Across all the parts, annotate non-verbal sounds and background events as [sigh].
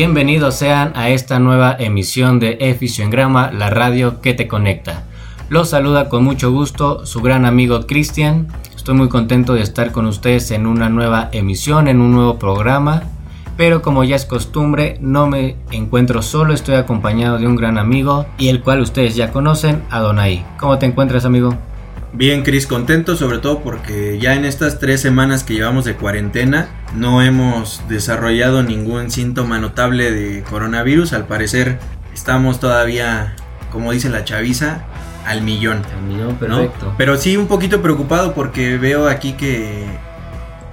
Bienvenidos sean a esta nueva emisión de Eficio la radio que te conecta. Los saluda con mucho gusto su gran amigo Cristian. Estoy muy contento de estar con ustedes en una nueva emisión, en un nuevo programa. Pero como ya es costumbre, no me encuentro solo, estoy acompañado de un gran amigo y el cual ustedes ya conocen, Adonai. ¿Cómo te encuentras, amigo? Bien, Cris, contento sobre todo porque ya en estas tres semanas que llevamos de cuarentena no hemos desarrollado ningún síntoma notable de coronavirus. Al parecer estamos todavía, como dice la chaviza, al millón. Al millón, perfecto. Pero sí un poquito preocupado porque veo aquí que,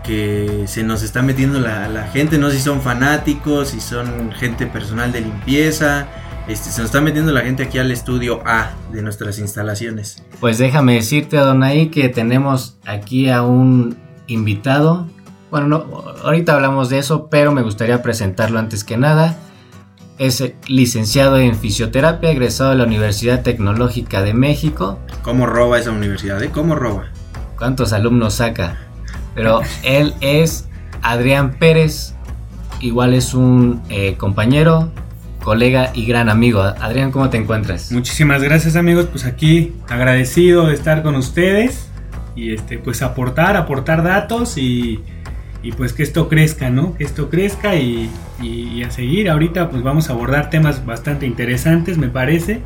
que se nos está metiendo la, la gente. No sé si son fanáticos, si son gente personal de limpieza este, se nos está metiendo la gente aquí al estudio A de nuestras instalaciones. Pues déjame decirte, Adonai, que tenemos aquí a un invitado. Bueno, no, ahorita hablamos de eso, pero me gustaría presentarlo antes que nada. Es licenciado en fisioterapia, egresado de la Universidad Tecnológica de México. ¿Cómo roba esa universidad? Eh? ¿Cómo roba? ¿Cuántos alumnos saca? Pero él es Adrián Pérez, igual es un eh, compañero, colega y gran amigo. Adrián, ¿cómo te encuentras? Muchísimas gracias amigos, pues aquí agradecido de estar con ustedes y este pues aportar, aportar datos y, pues que esto crezca, ¿no? Que esto crezca y, a seguir. Ahorita pues vamos a abordar temas bastante interesantes, me parece.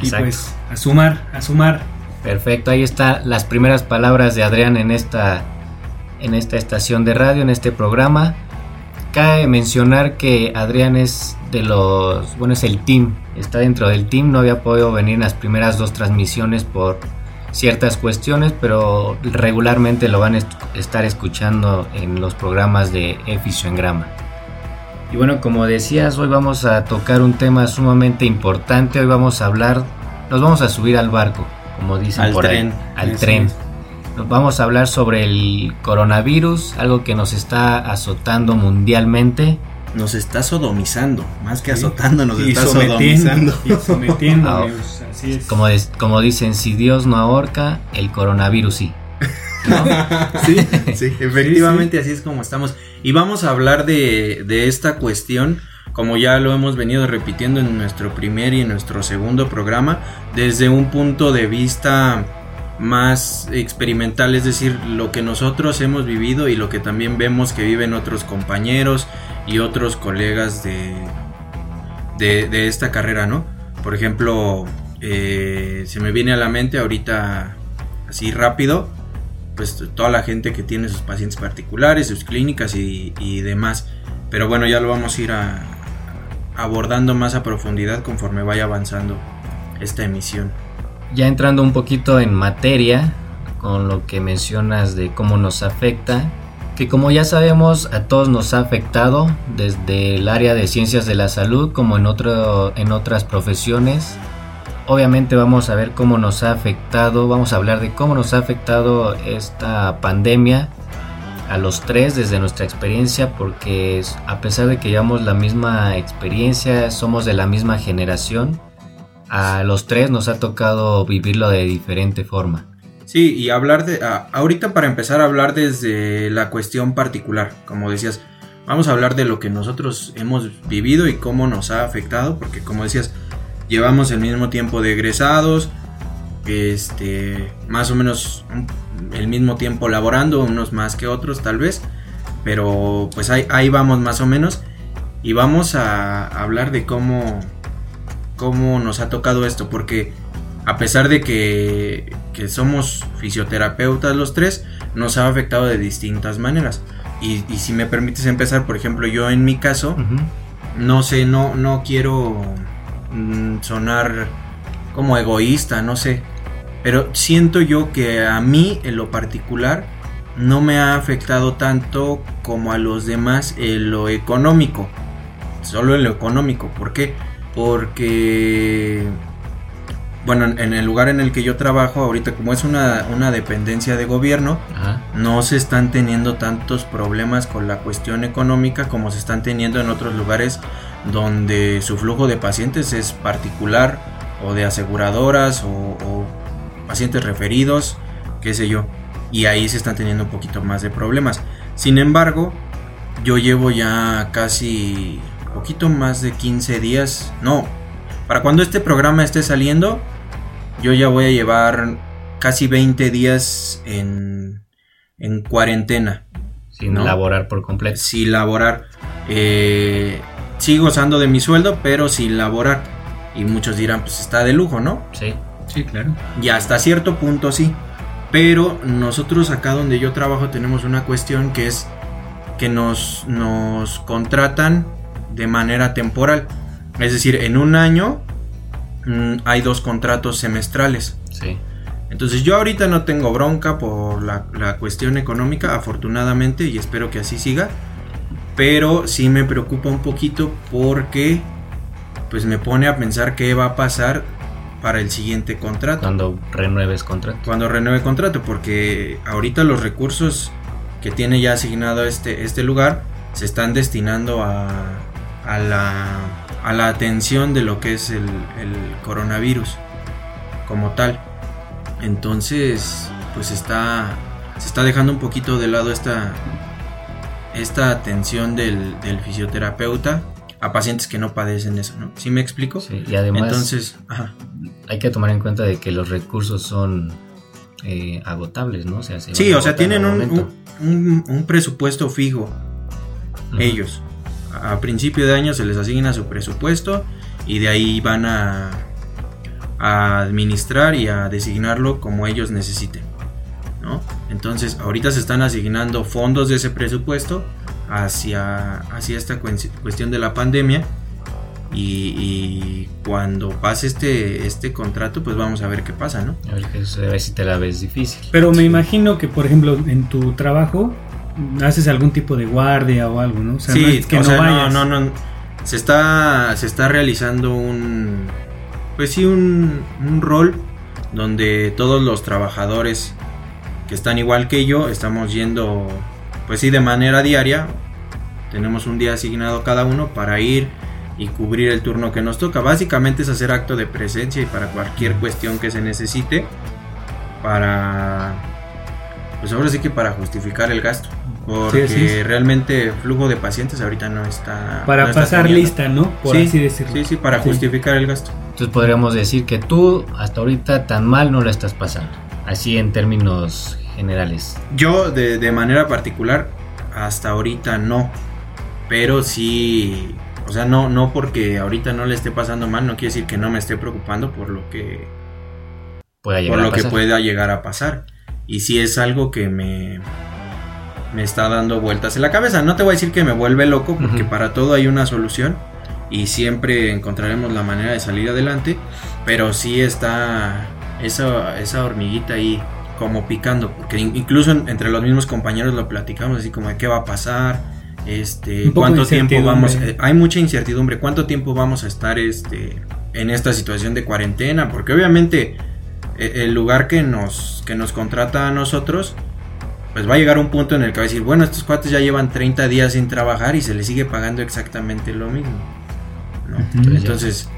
Y pues a sumar, a sumar. Perfecto, ahí están las primeras palabras de Adrián en esta, en esta estación de radio, en este programa. Cabe mencionar que Adrián es de los, bueno, es el team, está dentro del team, no había podido venir en las primeras dos transmisiones por ciertas cuestiones, pero regularmente lo van a estar escuchando en los programas de Eficio en Grama. Y bueno, como decías, hoy vamos a tocar un tema sumamente importante, hoy vamos a hablar, nos vamos a subir al barco, como dicen al por tren. ahí, al tren. Vamos a hablar sobre el coronavirus, algo que nos está azotando mundialmente. Nos está sodomizando, más que azotando, nos está sodomizando. Y sometiendo, [laughs] ah, así es. Como, como dicen, si Dios no ahorca, el coronavirus sí. [laughs] [laughs] sí, sí, efectivamente así es como estamos. Y vamos a hablar de, de esta cuestión como ya lo hemos venido repitiendo en nuestro primer y en nuestro segundo programa, desde un punto de vista más experimental, es decir, lo que nosotros hemos vivido y lo que también vemos que viven otros compañeros y otros colegas de, de, esta carrera, ¿no? Por ejemplo, eh, se me viene a la mente ahorita así rápido, pues toda la gente que tiene sus pacientes particulares, sus clínicas y, demás. Pero bueno, ya lo vamos a ir abordando más a profundidad conforme vaya avanzando esta emisión ya entrando un poquito en materia con lo que mencionas de cómo nos afecta, que como ya sabemos a todos nos ha afectado desde el área de ciencias de la salud como en, otro, en otras profesiones. Obviamente vamos a ver cómo nos ha afectado, vamos a hablar de cómo nos ha afectado esta pandemia a los tres desde nuestra experiencia porque a pesar de que llevamos la misma experiencia, somos de la misma generación, a los tres nos ha tocado vivirlo de diferente forma. Sí, y hablar de... ahorita para empezar a hablar desde la cuestión particular, como decías, vamos a hablar de lo que nosotros hemos vivido y cómo nos ha afectado, porque como decías, llevamos el mismo tiempo de egresados, este, más o menos el mismo tiempo laborando, unos más que otros tal vez, pero pues ahí, ahí vamos más o menos y vamos a hablar de cómo cómo nos ha tocado esto, porque a pesar de que, somos fisioterapeutas los tres, nos ha afectado de distintas maneras. Y, si me permites empezar, por ejemplo, yo en mi caso, no sé, no, no quiero mm, sonar como egoísta, no sé, pero siento yo que a mí en lo particular no me ha afectado tanto como a los demás en lo económico, solo en lo económico, ¿por qué? Porque, bueno, en el lugar en el que yo trabajo ahorita, como es una, dependencia de gobierno, no se están teniendo tantos problemas con la cuestión económica como se están teniendo en otros lugares donde su flujo de pacientes es particular o de aseguradoras o, o pacientes referidos, qué sé yo. Y ahí se están teniendo un poquito más de problemas. Sin embargo, yo llevo ya casi poquito más de 15 días, no, para cuando este programa esté saliendo, yo ya voy a llevar casi 20 días en, en cuarentena. Sin laborar por completo. Sin laborar. Eh, sigo gozando de mi sueldo, pero sin laborar. Y muchos dirán, pues está de lujo, ¿no? Sí, sí, claro. Y hasta cierto punto sí. Pero nosotros acá donde yo trabajo tenemos una cuestión que es que nos, nos contratan de manera temporal. Es decir, en un año mm, hay dos contratos semestrales. Sí. Entonces yo ahorita no tengo bronca por la, la, cuestión económica, afortunadamente, y espero que así siga. Pero sí me preocupa un poquito porque pues me pone a pensar qué va a pasar para el siguiente contrato. Cuando renueves contrato. Cuando renueve contrato, porque ahorita los recursos que tiene ya asignado este, este lugar se están destinando a, a, la, a la atención de lo que es el, el coronavirus como tal. Entonces, pues está, se está dejando un poquito de lado esta, esta atención del, del fisioterapeuta a pacientes que no padecen eso, ¿no? ¿Sí me explico? Sí, y además Entonces, hay que tomar en cuenta de que los recursos son eh, agotables, ¿no? O sea, sí, o sea, tienen un, un, presupuesto fijo ellos. A principio de año se les asigna su presupuesto y de ahí van a, a administrar y a designarlo como ellos necesiten. ¿no? Entonces, ahorita se están asignando fondos de ese presupuesto hacia, hacia esta cuestión de la pandemia. Y, cuando pase este, este contrato, pues vamos a ver qué pasa, ¿no? A ver, qué si te la ves difícil. Pero me imagino que, por ejemplo, en tu trabajo haces algún tipo de guardia o algo, ¿no? O sea, sí, no que no, no, no, Se está, se está realizando un, pues sí, un, un rol donde todos los trabajadores que están igual que yo estamos yendo, pues sí, de manera diaria. Tenemos un día asignado cada uno para ir y cubrir el turno que nos toca. Básicamente es hacer acto de presencia y para cualquier cuestión que se necesite. Para. Pues ahora sí que para justificar el gasto. Porque realmente flujo de pacientes ahorita no está. Para pasar lista, ¿no? Por así decirlo. Sí, sí, para justificar el gasto. Entonces podríamos decir que tú hasta ahorita tan mal no lo estás pasando. Así en términos generales. Yo de, de manera particular hasta ahorita no. Pero sí o sea, no, no porque ahorita no le esté pasando mal, no quiere decir que no me esté preocupando por lo que, pueda llegar por lo que pueda llegar a pasar. Y si es algo que me, me está dando vueltas en la cabeza. No te voy a decir que me vuelve loco, porque para todo hay una solución y siempre encontraremos la manera de salir adelante. Pero sí está esa, esa hormiguita ahí como picando, porque incluso entre los mismos compañeros lo platicamos así como de qué va a pasar este, cuánto tiempo vamos, eh, hay mucha incertidumbre, cuánto tiempo vamos a estar este, en esta situación de cuarentena, porque obviamente el lugar que nos, que nos contrata a nosotros, pues va a llegar un punto en el que va a decir, bueno, estos cuates ya llevan 30 días sin trabajar y se les sigue pagando exactamente lo mismo. Entonces,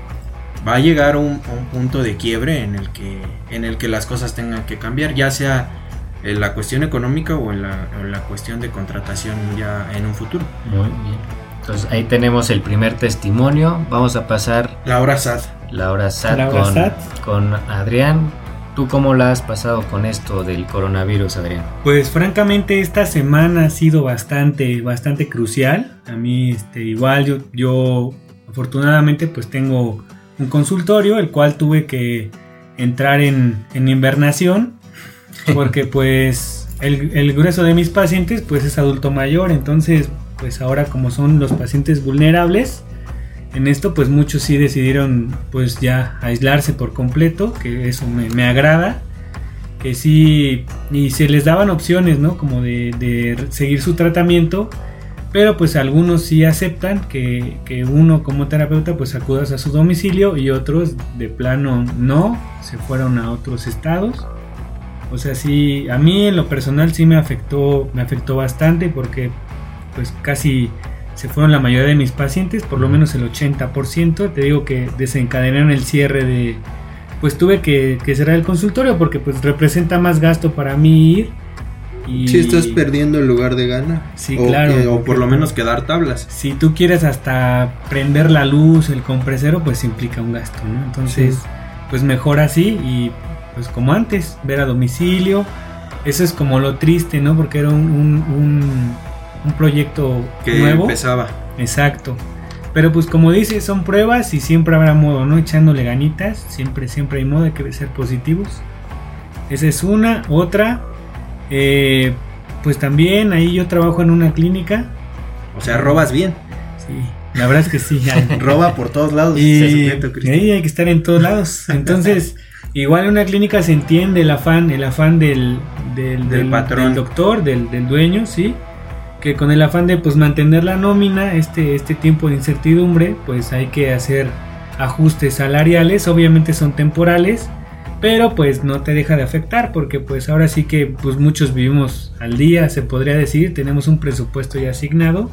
va a llegar un, un, punto de quiebre en el, que, en el que las cosas tengan que cambiar, ya sea en la cuestión económica o en la, cuestión de contratación ya en un futuro. Muy bien. Entonces ahí tenemos el primer testimonio. Vamos a pasar. Laura Sad. Laura Sad, con, con Adrián. ¿Tú cómo la has pasado con esto del coronavirus, Adrián? Pues francamente esta semana ha sido bastante, bastante crucial. A mí este, igual yo, yo afortunadamente pues tengo un consultorio, el cual tuve que entrar en, en invernación [laughs] porque pues el, grueso de mis pacientes pues es adulto mayor, entonces pues ahora como son los pacientes vulnerables, en esto pues muchos sí decidieron pues ya aislarse por completo, que eso me, agrada, que sí, y se les daban opciones, ¿no? Como de, seguir su tratamiento, pero pues algunos sí aceptan que, que, uno como terapeuta pues acudas a su domicilio y otros de plano no, se fueron a otros estados. O sea, sí, a mí en lo personal sí me afectó, me afectó bastante porque pues casi se fueron la mayoría de mis pacientes, por lo menos el 80%. Te digo que desencadenaron el cierre de, pues tuve que, cerrar el consultorio porque pues representa más gasto para mí ir Y Si estás perdiendo el lugar de gana. Sí, o, claro, que- o por lo menos quedar tablas. si tú quieres hasta prender la luz, el compresero, pues implica un gasto, ¿no? Entonces, Sí. pues mejor así y pues como antes, ver a domicilio. Eso es como lo triste, ¿no? Porque era un, un, un- un proyecto Que nuevo. empezaba. Exacto. Pero pues como dices, son pruebas y siempre habrá modo, ¿no? Echándole ganitas, siempre, siempre hay modo, hay que ser positivos. Esa es una. Otra, eh, pues también ahí yo trabajo en una clínica. O sea, robas bien. Sí, la verdad es que sí. [laughs] Roba por todos lados. y ahí hay que estar en todos lados. [laughs] Entonces, igual en una clínica se entiende el afán, el afán del, del, Del patrón. del doctor, del, del dueño, sí. Que con el afán de pues mantener la nómina, este, este tiempo de incertidumbre, pues hay que hacer ajustes salariales, obviamente son temporales, pero pues no te deja de afectar, porque pues ahora sí que pues muchos vivimos al día, se podría decir, tenemos un presupuesto ya asignado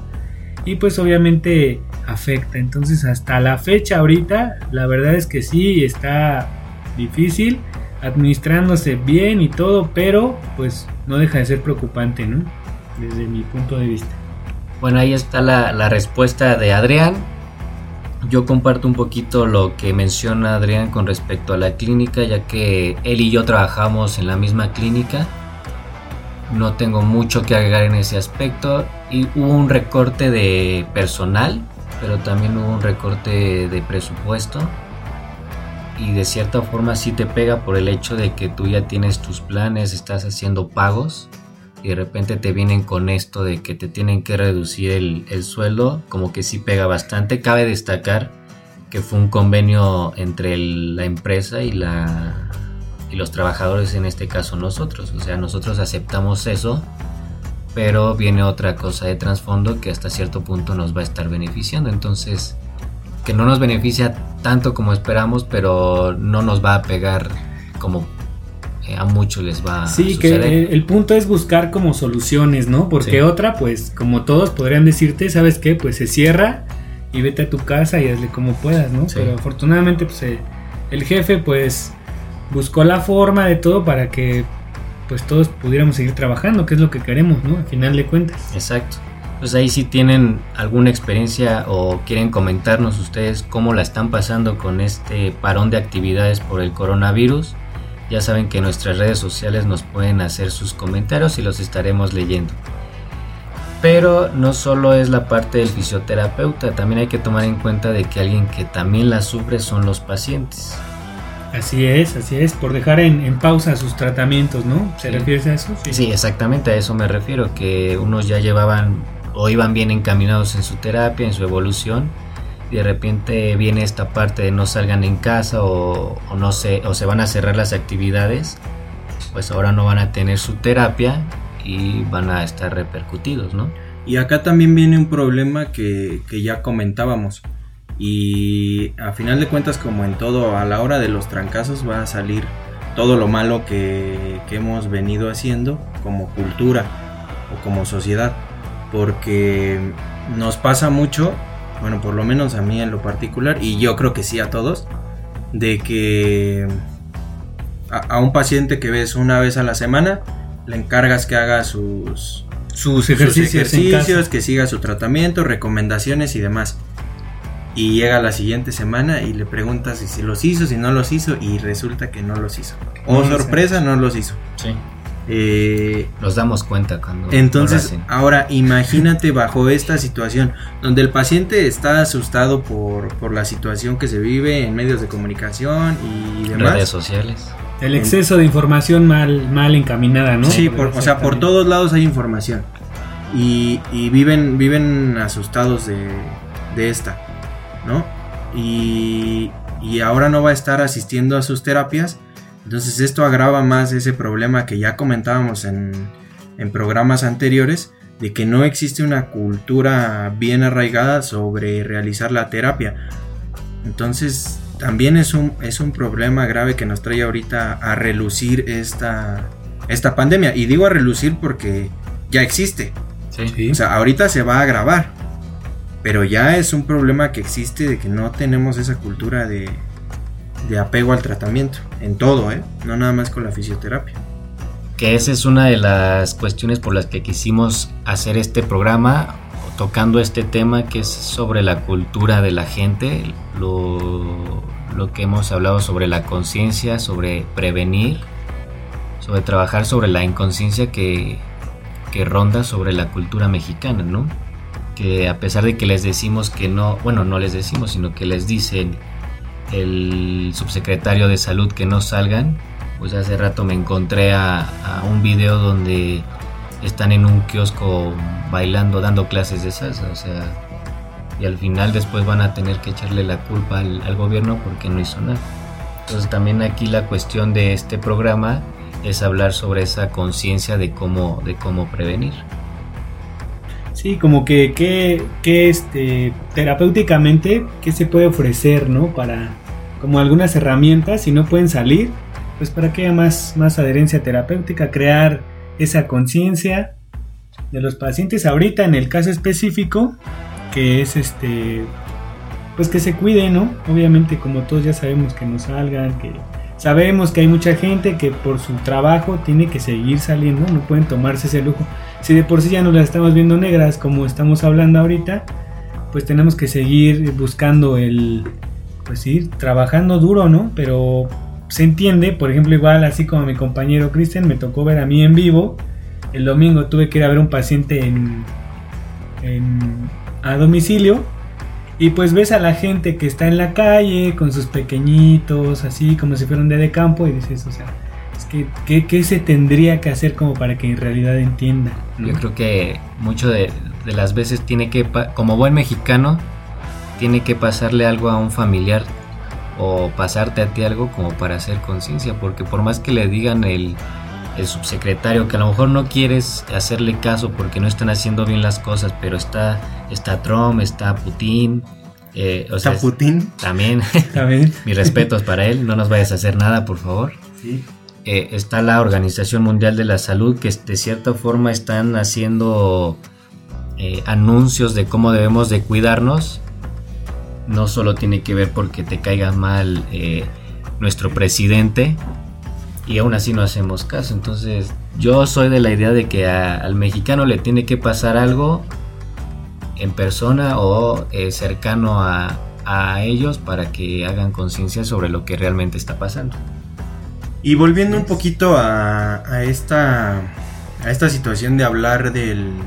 y pues obviamente afecta. Entonces hasta la fecha ahorita, la verdad es que sí está difícil, administrándose bien y todo, pero pues no deja de ser preocupante, ¿no? Desde mi punto de vista. Bueno, ahí está la, la respuesta de Adrián. Yo comparto un poquito lo que menciona Adrián con respecto a la clínica, ya que él y yo trabajamos en la misma clínica. No tengo mucho que agregar en ese aspecto. Y hubo un recorte de personal, pero también hubo un recorte de presupuesto. Y de cierta forma sí te pega por el hecho de que tú ya tienes tus planes, estás haciendo pagos y de repente te vienen con esto de que te tienen que reducir el, el sueldo, como que sí pega bastante. Cabe destacar que fue un convenio entre la empresa y, la, y los trabajadores, en este caso nosotros. O sea, nosotros aceptamos eso, pero viene otra cosa de trasfondo que hasta cierto punto nos va a estar beneficiando. Entonces, que no nos beneficia tanto como esperamos, pero no nos va a pegar como a muchos les va Sí, a que suceder. el, el punto es buscar como soluciones, ¿no? Porque Sí. otra, pues como todos podrían decirte, ¿sabes qué? Pues se cierra y vete a tu casa y hazle como puedas, ¿no? Sí. Pero afortunadamente, pues eh, el jefe, pues buscó la forma de todo para que pues todos pudiéramos seguir trabajando, que es lo que queremos, ¿no? Al final de cuentas. Exacto. Pues ahí si tienen alguna experiencia o quieren comentarnos ustedes cómo la están pasando con este parón de actividades por el coronavirus. Ya saben que nuestras redes sociales nos pueden hacer sus comentarios y los estaremos leyendo. Pero no solo es la parte del fisioterapeuta, también hay que tomar en cuenta de que alguien que también la sufre son los pacientes. Así es, así es, por dejar en, en pausa sus tratamientos, ¿no? ¿Se Sí. refieres a eso? Sí, exactamente a eso me refiero, que unos ya llevaban o iban bien encaminados en su terapia, en su evolución, de repente viene esta parte de no salgan en casa o, o no se, o se van a cerrar las actividades, pues ahora no van a tener su terapia y van a estar repercutidos, ¿no? Y acá también viene un problema que, que ya comentábamos. Y a final de cuentas, como en todo, a la hora de los trancazos va a salir todo lo malo que, que hemos venido haciendo como cultura o como sociedad. Porque nos pasa mucho, bueno, por lo menos a mí en lo particular, y yo creo que sí a todos, de que a, a un paciente que ves una vez a la semana, le encargas que haga sus, Sus ejercicios, que siga su tratamiento, recomendaciones y demás. Y llega la siguiente semana y le preguntas si, si los hizo, si no los hizo, y resulta que no los hizo. O No, sorpresa, no los hizo. Sí. Eh, Nos damos cuenta cuando entonces, lo hacen. ahora imagínate bajo esta situación, donde el paciente está asustado por, por la situación que se vive en medios de comunicación y demás. redes sociales. El exceso de información mal, mal encaminada, ¿no? Sí, por- o sea, por todos lados hay información. Y, y viven, viven asustados de, de esta, ¿no? Y, y ahora no va a estar asistiendo a sus terapias. Entonces esto agrava más ese problema que ya comentábamos en, en programas anteriores, de que no existe una cultura bien arraigada sobre realizar la terapia. Entonces también es un, es un problema grave que nos trae ahorita a relucir esta, esta pandemia. Y digo a relucir porque ya existe. Sí. Sí. O sea, ahorita se va a agravar. Pero ya es un problema que existe de que no tenemos esa cultura de, de apego al tratamiento. En todo, ¿eh? No nada más con la fisioterapia. que esa es una de las cuestiones por las que quisimos hacer este programa, tocando este tema que es sobre la cultura de la gente, lo, lo que hemos hablado sobre la conciencia, sobre prevenir, sobre trabajar sobre la inconsciencia que, que ronda sobre la cultura mexicana, ¿no? Que a pesar de que les decimos que no, bueno, no les decimos, sino que les dicen el subsecretario de salud que no salgan, pues hace rato me encontré a, un video donde están en un kiosco bailando, dando clases de salsa, o sea, y al final después van a tener que echarle la culpa al, al gobierno porque no hizo nada. Entonces también aquí la cuestión de este programa es hablar sobre esa conciencia de cómo, de cómo prevenir. Sí, como que, que, este, terapéuticamente, ¿qué se puede ofrecer, no? Para, como algunas herramientas, si no pueden salir, pues para que haya más, más adherencia terapéutica, crear esa conciencia de los pacientes. Ahorita en el caso específico, que es este, pues que se cuiden, ¿no? Obviamente, como todos ya sabemos, que no salgan, que Sabemos que hay mucha gente que por su trabajo tiene que seguir saliendo, no pueden tomarse ese lujo. Si de por sí ya no las estamos viendo negras como estamos hablando ahorita, pues tenemos que seguir buscando el, pues ir trabajando duro, ¿no? Pero se entiende, por ejemplo, igual así como mi compañero Cristian, me tocó ver a mí en vivo. El domingo tuve que ir a ver un paciente en, en a domicilio y pues ves a la gente que está en la calle con sus pequeñitos, así como si fueran de campo, y dices, o sea, es que, ¿qué, se tendría que hacer como para que en realidad entienda? Yo creo que mucho de, las veces tiene que, como buen mexicano, tiene que pasarle algo a un familiar o pasarte a ti algo como para hacer conciencia, porque por más que le digan el, el subsecretario que a lo mejor no quieres hacerle caso porque no están haciendo bien las cosas, pero está, está Trump, está Putin. Eh, ¿Está Putin? También. también. [laughs] Mis respetos para él, no nos vayas a hacer nada, por favor. Sí. Eh, está la Organización Mundial de la Salud que de cierta forma están haciendo eh, anuncios de cómo debemos de cuidarnos. No solo tiene que ver porque te caiga mal nuestro presidente, y aún así no hacemos caso. Entonces yo soy de la idea de que al mexicano le tiene que pasar algo en persona o eh, cercano a, ellos para que hagan conciencia sobre lo que realmente está pasando. Y volviendo un poquito a, esta, a esta situación de hablar del,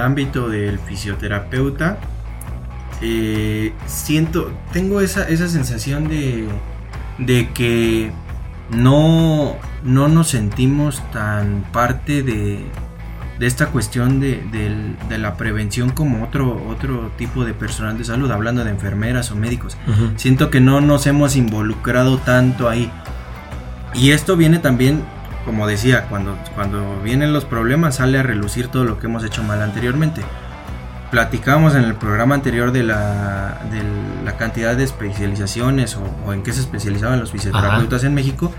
ámbito del fisioterapeuta, eh, siento, tengo esa, esa sensación de, de que no, no nos sentimos tan parte de, de esta cuestión de, la prevención como otro, otro tipo de personal de salud, hablando de enfermeras o médicos. Siento que no nos hemos involucrado tanto ahí. Y esto viene también, como decía, cuando, cuando vienen los problemas sale a relucir todo lo que hemos hecho mal anteriormente. Platicamos en el programa anterior de la, de la cantidad de especializaciones o, en qué se especializaban los fisioterapeutas en México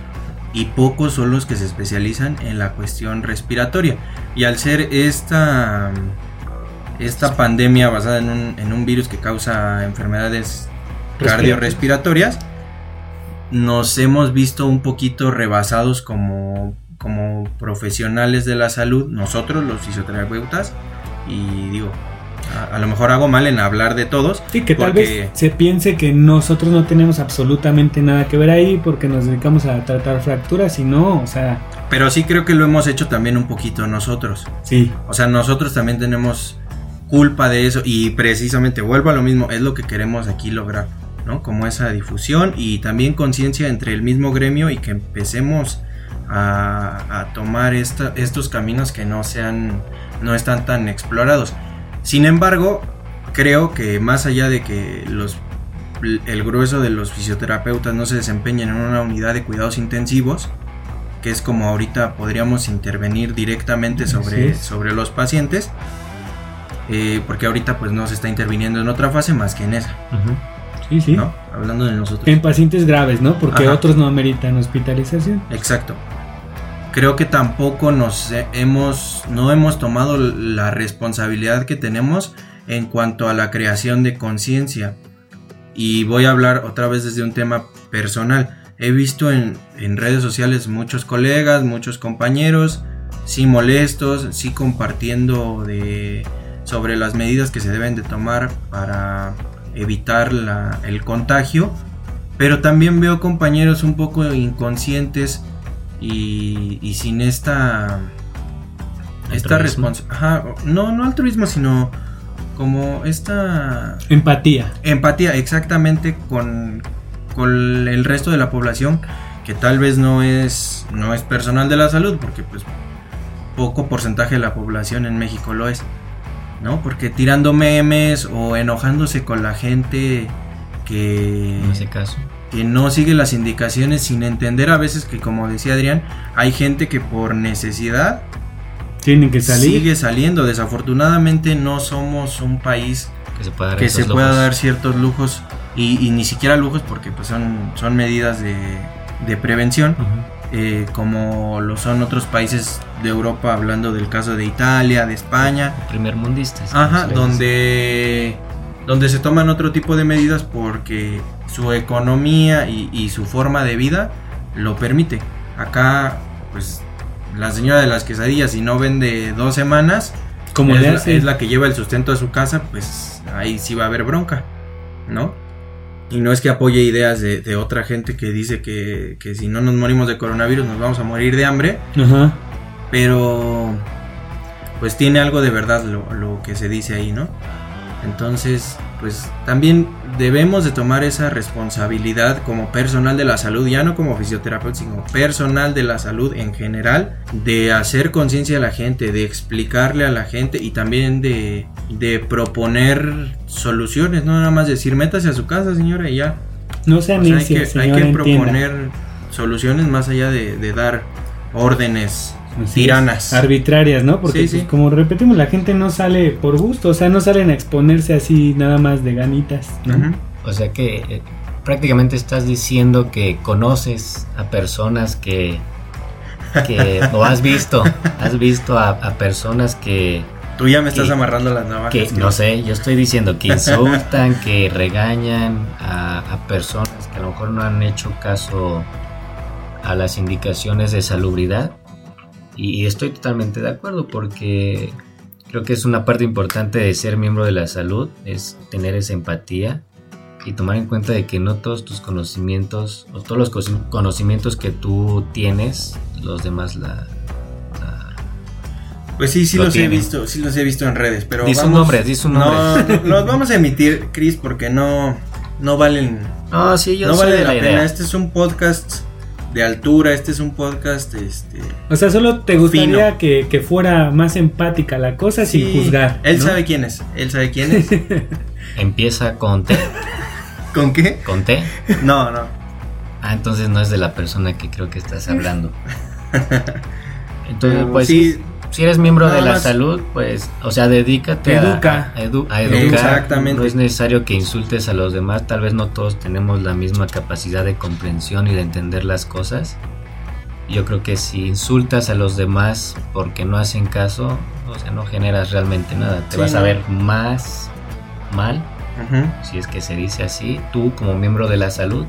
y pocos son los que se especializan en la cuestión respiratoria. Y al ser esta, esta pandemia basada en un, en un virus que causa enfermedades cardiorrespiratorias, nos hemos visto un poquito rebasados como, como profesionales de la salud, nosotros los fisioterapeutas, y digo, a, lo mejor hago mal en hablar de todos. Sí, que tal vez se piense que nosotros no tenemos absolutamente nada que ver ahí porque nos dedicamos a tratar fracturas y no, o sea... Pero sí creo que lo hemos hecho también un poquito nosotros. Sí. O sea, nosotros también tenemos culpa de eso y precisamente vuelvo a lo mismo, es lo que queremos aquí lograr, ¿no? Como esa difusión y también conciencia entre el mismo gremio y que empecemos a, a tomar esta, estos caminos que no sean, no están tan explorados. Sin embargo, creo que más allá de que los, el grueso de los fisioterapeutas no se desempeñen en una unidad de cuidados intensivos, que es como ahorita podríamos intervenir directamente sobre, sobre los pacientes, eh, porque ahorita pues no se está interviniendo en otra fase más que en esa. Sí, sí. ¿no? Hablando de nosotros. En pacientes graves, ¿no? Porque otros no ameritan hospitalización. Exacto creo que tampoco nos hemos no hemos tomado la responsabilidad que tenemos en cuanto a la creación de conciencia y voy a hablar otra vez desde un tema personal he visto en, redes sociales muchos colegas muchos compañeros sí molestos, sí compartiendo de sobre las medidas que se deben de tomar para evitar la, el contagio, pero también veo compañeros un poco inconscientes y, y sin esta esta responsabilidad, no no altruismo, sino como esta empatía. Empatía exactamente con con el resto de la población que tal vez no es no es personal de la salud porque pues poco porcentaje de la población en México lo es, ¿no? Porque tirando memes o enojándose con la gente que en ese caso que no sigue las indicaciones sin entender a veces que como decía Adrián, hay gente que por necesidad tiene que salir. Sigue saliendo, desafortunadamente no somos un país que se pueda dar, que se pueda dar ciertos lujos y, ni siquiera lujos porque pues son, son medidas de, de prevención. Eh, como lo son otros países de Europa, hablando del caso de Italia, de España. Primer mundistas. Ajá, donde, donde se toman otro tipo de medidas porque su economía y, su forma de vida lo permite. Acá, pues, la señora de las quesadillas, si no vende dos semanas, como es, es la que lleva el sustento a su casa, pues ahí sí va a haber bronca, ¿no? Y no es que apoye ideas de, otra gente que dice que, si no nos morimos de coronavirus nos vamos a morir de hambre. Ajá. Pero pues tiene algo de verdad lo, lo que se dice ahí, ¿no? Entonces, pues también debemos de tomar esa responsabilidad como personal de la salud, ya no como fisioterapeuta, sino personal de la salud en general, de hacer conciencia a la gente, de explicarle a la gente y también de, proponer soluciones, no nada más decir métase a su casa señora y ya. No sea hay que, hay que proponer soluciones más allá de dar órdenes tiranas. Arbitrarias, ¿no? Porque pues, como repetimos, la gente no sale por gusto, o sea, no salen a exponerse así nada más de ganitas. O sea que eh, prácticamente estás diciendo que conoces a personas que, que o has visto, has visto a, personas que... Tú ya me estás amarrando las navajas. Que, no sé, yo estoy diciendo que insultan, que regañan a, a personas que a lo mejor no han hecho caso a las indicaciones de salubridad y, estoy totalmente de acuerdo porque creo que es una parte importante de ser miembro de la salud, es tener esa empatía y tomar en cuenta de que no todos tus conocimientos o todos los conocimientos que tú tienes, los demás la... pues sí, sí los he visto, sí los he visto en redes, pero... Dice un nombre, dice un nombre. No, los vamos a emitir, Chris, porque no, no valen... No, sí, yo no vale la, pena. Este es un podcast de altura. Este es un podcast, este. O sea, solo te gustaría que, fuera más empática la cosa sin juzgar. Él sabe quién es. Él sabe quién es. [laughs] Empieza con T. [laughs] ¿Con qué? ¿Con T? No, no. Ah, entonces no es de la persona que creo que estás hablando. [laughs] Entonces, pues sí, si eres miembro de la salud, pues, o sea, dedícate a, a, educar. Exactamente. No es necesario que insultes a los demás. Tal vez no todos tenemos la misma capacidad de comprensión y de entender las cosas. Yo creo que si insultas a los demás porque no hacen caso, o sea, no generas realmente nada. Te vas a ver más mal, si es que se dice así, tú como miembro de la salud,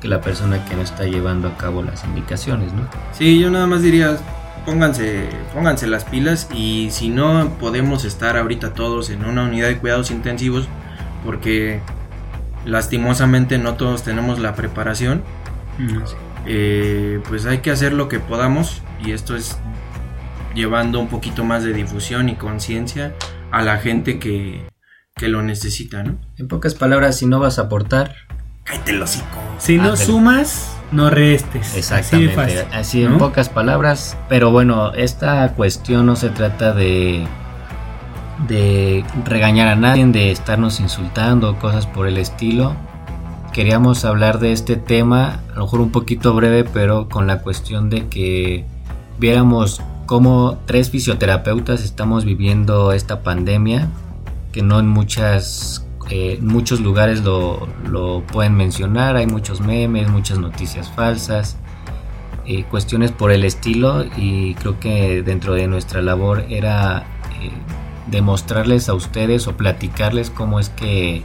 que la persona que no está llevando a cabo las indicaciones, ¿no? Sí, yo nada más diría, pónganse, pónganse las pilas y si no podemos estar ahorita todos en una unidad de cuidados intensivos porque lastimosamente no todos tenemos la preparación, eh, pues hay que hacer lo que podamos y esto es llevando un poquito más de difusión y conciencia a la gente que, que lo necesita, ¿no? En pocas palabras, si no vas a aportar, cállate el hocico. Si no sumas, no restes. Exactamente, así, en pocas palabras. Pero bueno, esta cuestión no se trata de de regañar a nadie, de estarnos insultando, cosas por el estilo. Queríamos hablar de este tema, a lo mejor un poquito breve, pero con la cuestión de que viéramos cómo tres fisioterapeutas estamos viviendo esta pandemia, que no en muchas eh, muchos lugares lo, pueden mencionar, hay muchos memes, muchas noticias falsas, eh, cuestiones por el estilo y creo que dentro de nuestra labor era eh, demostrarles a ustedes o platicarles cómo es que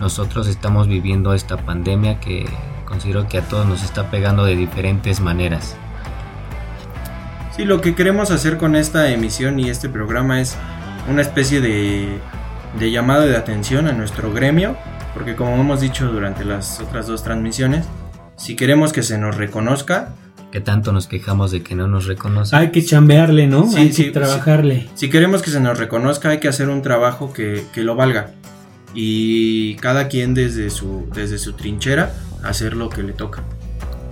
nosotros estamos viviendo esta pandemia que considero que a todos nos está pegando de diferentes maneras. Sí, lo que queremos hacer con esta emisión y este programa es una especie de, de llamado de atención a nuestro gremio, porque como hemos dicho durante las otras dos transmisiones, si queremos que se nos reconozca, que tanto nos quejamos de que no nos reconocen. Hay que chambearle, ¿no? Sí, hay sí, que trabajarle. si queremos que se nos reconozca, hay que hacer un trabajo que, que lo valga. Y cada quien desde su, desde su trinchera hacer lo que le toca.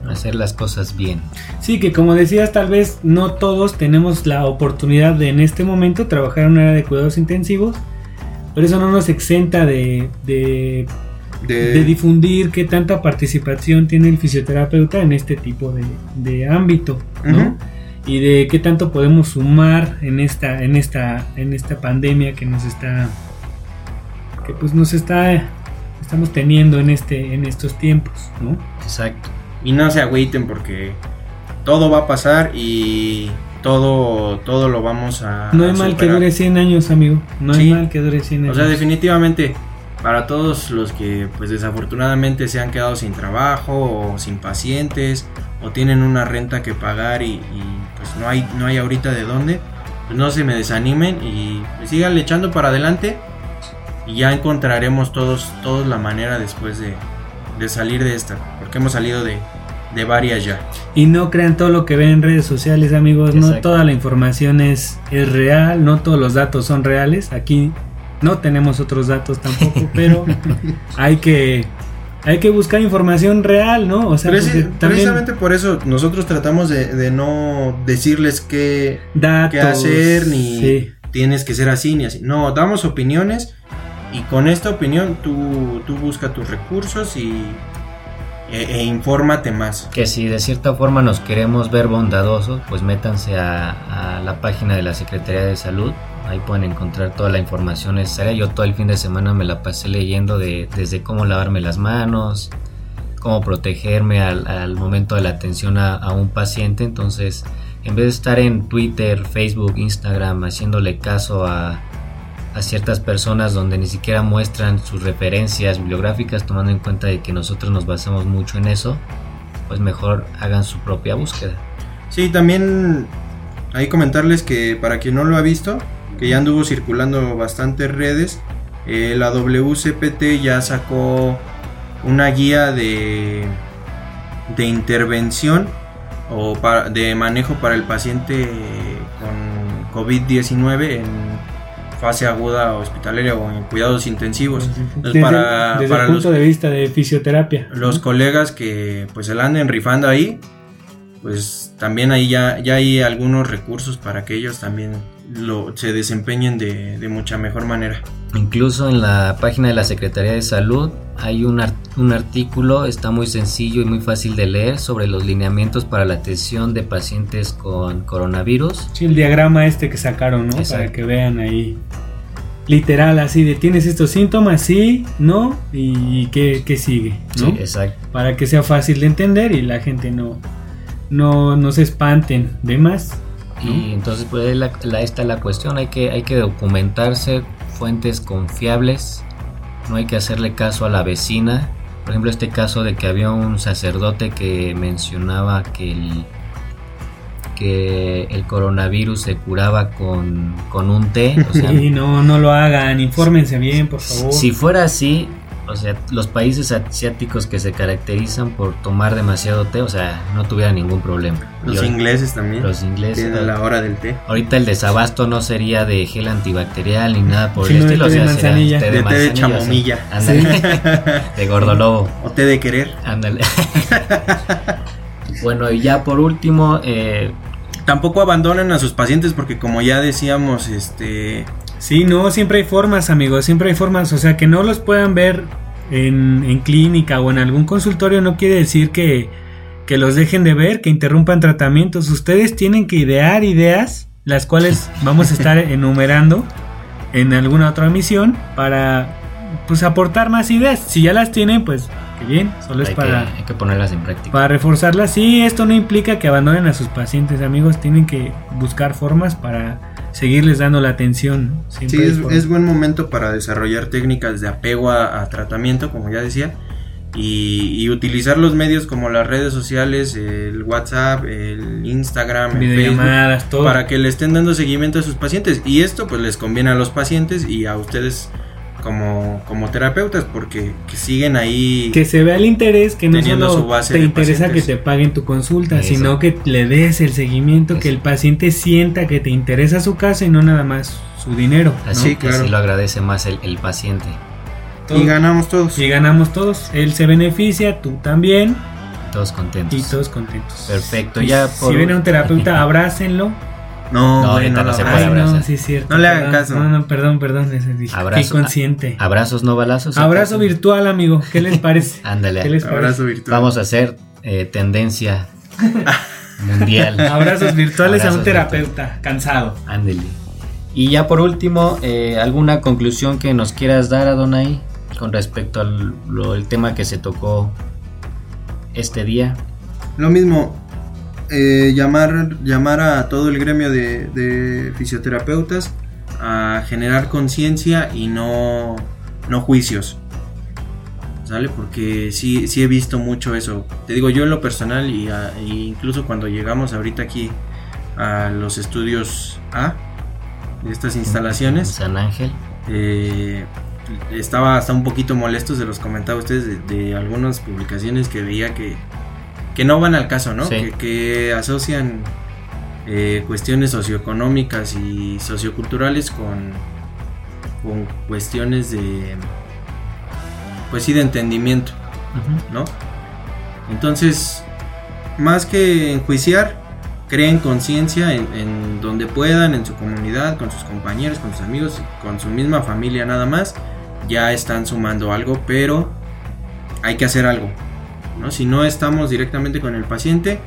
Hacer las cosas bien. Sí, que como decías, tal vez no todos tenemos la oportunidad de en este momento trabajar en un área de cuidados intensivos, pero eso no nos exenta de, de, De- de difundir qué tanta participación tiene el fisioterapeuta en este tipo de, de ámbito, ¿no? Y de qué tanto podemos sumar en esta, en esta, en esta pandemia que nos está, que pues nos está, estamos teniendo en este, en estos tiempos, ¿no? Exacto. Y no se agüiten porque todo va a pasar y todo, todo lo vamos a. No hay mal que dure 100 años, amigo. No hay mal que dure 100 O años. sea, definitivamente, para todos los que pues desafortunadamente se han quedado sin trabajo o sin pacientes o tienen una renta que pagar y, y, pues no hay, no hay ahorita de dónde, pues no se me desanimen y pues, sigan echando para adelante y ya encontraremos todos, todos la manera después de, de salir de esta, porque hemos salido de, de varias ya. Y no crean todo lo que ven en redes sociales, amigos. No toda la información es, es real, no todos los datos son reales. Aquí no tenemos otros datos tampoco, [laughs] pero hay que hay que buscar información real, ¿no? O sea, Preci- porque también precisamente por eso nosotros tratamos de, de no decirles datos, qué hacer, ni sí. tienes que ser así, ni así. No, damos opiniones y con esta opinión tú, tú busca tus recursos y, e, e infórmate más. Que si de cierta forma nos queremos ver bondadosos, pues métanse a, la página de la Secretaría de Salud. Ahí pueden encontrar toda la información necesaria. Yo todo el fin de semana me la pasé leyendo de, desde cómo lavarme las manos, cómo protegerme al, al momento de la atención a, a un paciente. Entonces, en vez de estar en Twitter, Facebook, Instagram, haciéndole caso a, a ciertas personas donde ni siquiera muestran sus referencias bibliográficas, tomando en cuenta de que nosotros nos basamos mucho en eso, pues mejor hagan su propia búsqueda. Sí, también ahí comentarles que para quien no lo ha visto, que ya anduvo circulando bastantes redes, eh, la WCPT ya sacó una guía de, de intervención o para- de manejo para el paciente con COVID-19 en fase aguda hospitalaria o en cuidados intensivos. Entonces, Desde, para, desde para el los, punto de vista de fisioterapia. los colegas que pues se la anden rifando ahí, pues también ahí ya, ya hay algunos recursos para que ellos también lo, se desempeñen de, de mucha mejor manera. Incluso en la página de la Secretaría de Salud hay un, ar- un artículo, está muy sencillo y muy fácil de leer, sobre los lineamientos para la atención de pacientes con coronavirus. Sí, el diagrama este que sacaron, ¿no? Exacto. Para que vean ahí. Literal, así de tienes estos síntomas, sí, no, y qué, qué sigue, ¿no? Sí, exacto. Para que sea fácil de entender y la gente no, no, no se espanten de más. ¿no? Y entonces pues la, la- ahí está la cuestión, hay que, hay que documentarse, fuentes confiables, no hay que hacerle caso a la vecina. Por ejemplo, este caso de que había un sacerdote que mencionaba que el, que el coronavirus se curaba con, con un té. O sea, [laughs] Y no, no lo hagan, infórmense bien, por favor. si fuera así, o sea, los países asiáticos que se caracterizan por tomar demasiado té, o sea, no tuvieran ningún problema. Los ingleses también Los ingleses. tienen la hora del té. Ahorita el desabasto no sería de gel antibacterial ni nada por el Sino de estilo. té de o sea, sería manzanilla. De té de manzanilla, o sea, chamomilla. ándale. [laughs] de gordolobo. O té de querer. Ándale. bueno, y ya por último, eh, Tampoco abandonen a sus pacientes porque como ya decíamos, este... Sí, no, siempre hay formas, amigos, siempre hay formas. O sea, que no los puedan ver en, en clínica o en algún consultorio no quiere decir que, que los dejen de ver, que interrumpan tratamientos. Ustedes tienen que idear ideas, las cuales [laughs] vamos a estar enumerando en alguna otra emisión para pues aportar más ideas. Si ya las tienen, pues qué bien, solo es para... que, hay que ponerlas en práctica. Para reforzarlas, sí, esto no implica que abandonen a sus pacientes, amigos. Tienen que buscar formas para seguirles dando la atención. Sí, es, buen momento para desarrollar técnicas de apego a, a tratamiento, como ya decía. y, y utilizar los medios como las redes sociales, el WhatsApp, el Instagram, el Facebook, todo. para que le estén dando seguimiento a sus pacientes. Y esto pues les conviene a los pacientes y a ustedes como, como terapeutas porque que siguen ahí. que se vea el interés, que no Teniendo solo su base te interesa que te paguen tu consulta, Eso. sino que le des el seguimiento, que el paciente sienta que te interesa su casa y no nada más su dinero. ¿no? Así, Sí, claro. así lo agradece más el, el paciente. Todo- y ganamos todos. y ganamos todos. Él se beneficia, tú también, Todos contentos. y todos contentos. Perfecto, ya Si viene un terapeuta, [laughs] abrácenlo. No, No, ahorita no se puede Ay, no, sí es cierto. No le hagan caso. No, no, perdón, perdón. dije, Abrazo- Qué consciente. Abrazos, no balazos. Abrazo virtual, amigo. ¿Qué les parece? [laughs] Ándale. ¿Qué les parece? Abrazo virtual. Vamos a hacer eh, tendencia mundial. [laughs] Abrazos virtuales a un terapeuta cansado. Ándele. Y ya por último, eh, ¿alguna conclusión que nos quieras dar, Adonai, con respecto al lo- el tema que se tocó este día? Lo mismo, eh, llamar, llamar a todo el gremio de, de fisioterapeutas a generar conciencia y no, no juicios. ¿Sale? Porque sí, sí he visto mucho eso. Te digo, yo en lo personal y a- incluso cuando llegamos ahorita aquí a los estudios A de estas instalaciones, San Ángel. eh, estaba hasta un poquito molesto, se los comentaba a ustedes, de, de algunas publicaciones que veía que, que no van al caso, ¿no? Sí. Que, que asocian eh, cuestiones socioeconómicas y socioculturales con, con cuestiones de, pues sí, de entendimiento. ¿no? Entonces, más que enjuiciar, creen conciencia en, en donde puedan, en su comunidad, con sus compañeros, con sus amigos, con su misma familia nada más, ya están sumando algo, pero hay que hacer algo, ¿no? Si no estamos directamente con el paciente,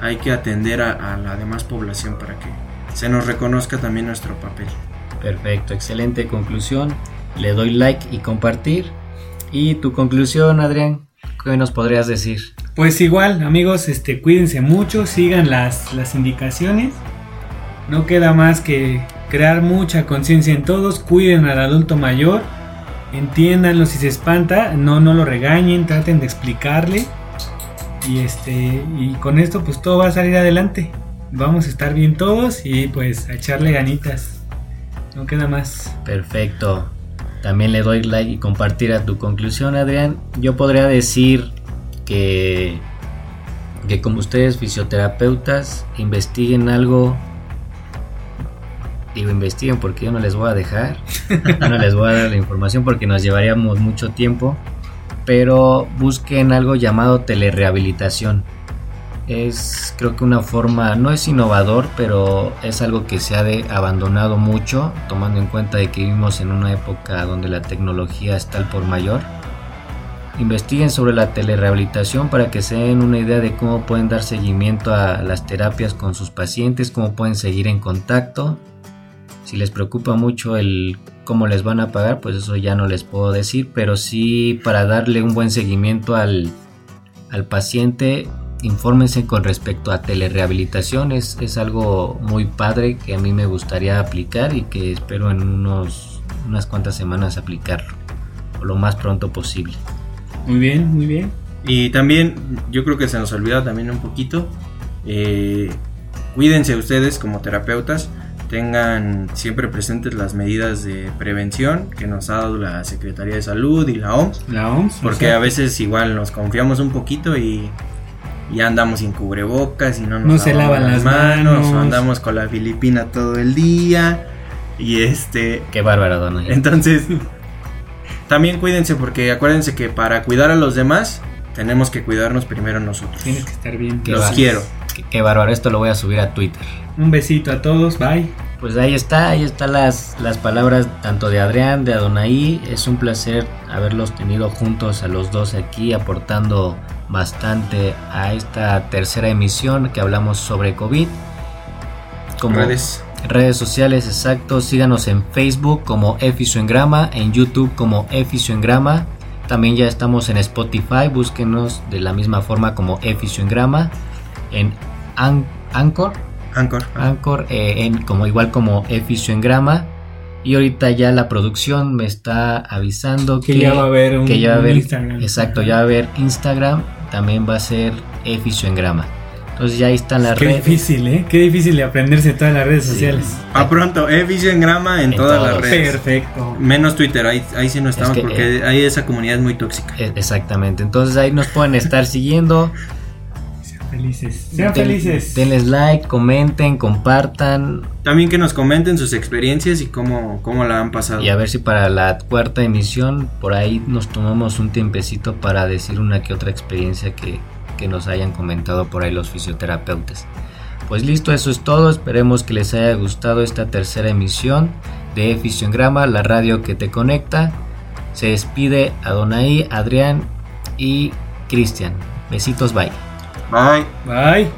hay que atender a, a la demás población para que se nos reconozca también nuestro papel. Perfecto, excelente conclusión. Le doy like y compartir. ¿Y tu conclusión, Adrián? ¿Qué nos podrías decir? Pues igual, amigos, este, cuídense mucho, sigan las, las indicaciones. No queda más que crear mucha conciencia en todos, cuiden al adulto mayor, entiéndanlo si se espanta, no, no lo regañen, traten de explicarle. Y este, y con esto pues todo va a salir adelante. Vamos a estar bien todos y pues a echarle ganitas. No queda más. Perfecto. También le doy like y compartir a tu conclusión, Adrián. Yo podría decir que, que como ustedes fisioterapeutas investiguen algo. Digo, investiguen porque yo no les voy a dejar. No les voy a dar la información porque nos llevaríamos mucho tiempo. Pero busquen algo llamado telerehabilitación. Es creo que una forma, no es innovador, pero es algo que se ha de- abandonado mucho, tomando en cuenta de que vivimos en una época donde la tecnología está al por mayor. Investiguen sobre la telerehabilitación para que se den una idea de cómo pueden dar seguimiento a las terapias con sus pacientes, cómo pueden seguir en contacto. Si les preocupa mucho el cómo les van a pagar, pues eso ya no les puedo decir, pero sí para darle un buen seguimiento al, al paciente, infórmense con respecto a telerehabilitación, es, es algo muy padre que a mí me gustaría aplicar y que espero en unos, unas cuantas semanas aplicarlo, o lo más pronto posible. Muy bien, muy bien. Y también, yo creo que se nos olvida también un poquito, eh, cuídense ustedes como terapeutas, tengan siempre presentes las medidas de prevención que nos ha dado la Secretaría de Salud y la OMS, La OMS. porque o sea, a veces igual nos confiamos un poquito y ya andamos sin cubrebocas y no nos No se lavan las manos. o andamos con la filipina todo el día y este Qué bárbaro, Dona. entonces, también cuídense porque acuérdense que para cuidar a los demás tenemos que cuidarnos primero nosotros. Tienes que estar bien. Los quiero. Qué, qué bárbaro, esto lo voy a subir a Twitter. Un besito a todos, bye. Pues ahí está, ahí están las, las palabras tanto de Adrián, de Adonai. Es un placer haberlos tenido juntos a los dos aquí, aportando bastante a esta tercera emisión que hablamos sobre COVID. Como Redes. redes sociales, exacto. Síganos en Facebook como Efisioengrama, en YouTube como Efisioengrama. También ya estamos en Spotify, búsquenos de la misma forma como Efisioengrama. En An- Anchor, Anchor. Anchor, eh, en, como igual como Efisioengrama. Y ahorita ya la producción me está avisando Que que, ya va a haber un- que ya va a un haber Instagram. Exacto, ya va a haber Instagram, también va a ser Efisioengrama. Entonces ya ahí están las Qué redes. difícil, ¿eh? Qué difícil de aprenderse todas las redes Sí. sociales. A pronto, Efisioengrama en En todas todos. las redes. Perfecto. Menos Twitter, ahí, ahí sí no estamos que, porque ahí esa comunidad es muy tóxica. E- Exactamente, entonces ahí nos pueden estar siguiendo. Sean felices. Sean felices. Denles like, comenten, compartan. También que nos comenten sus experiencias y cómo, cómo la han pasado. Y a ver si para la cuarta emisión por ahí nos tomamos un tiempecito para decir una que otra experiencia que, que nos hayan comentado por ahí los fisioterapeutas. Pues listo, eso es todo. Esperemos que les haya gustado esta tercera emisión de Fisioengrama, la radio que te conecta. Se despide Adonai, Adrián y Cristian. Besitos, bye. Bye. Bye.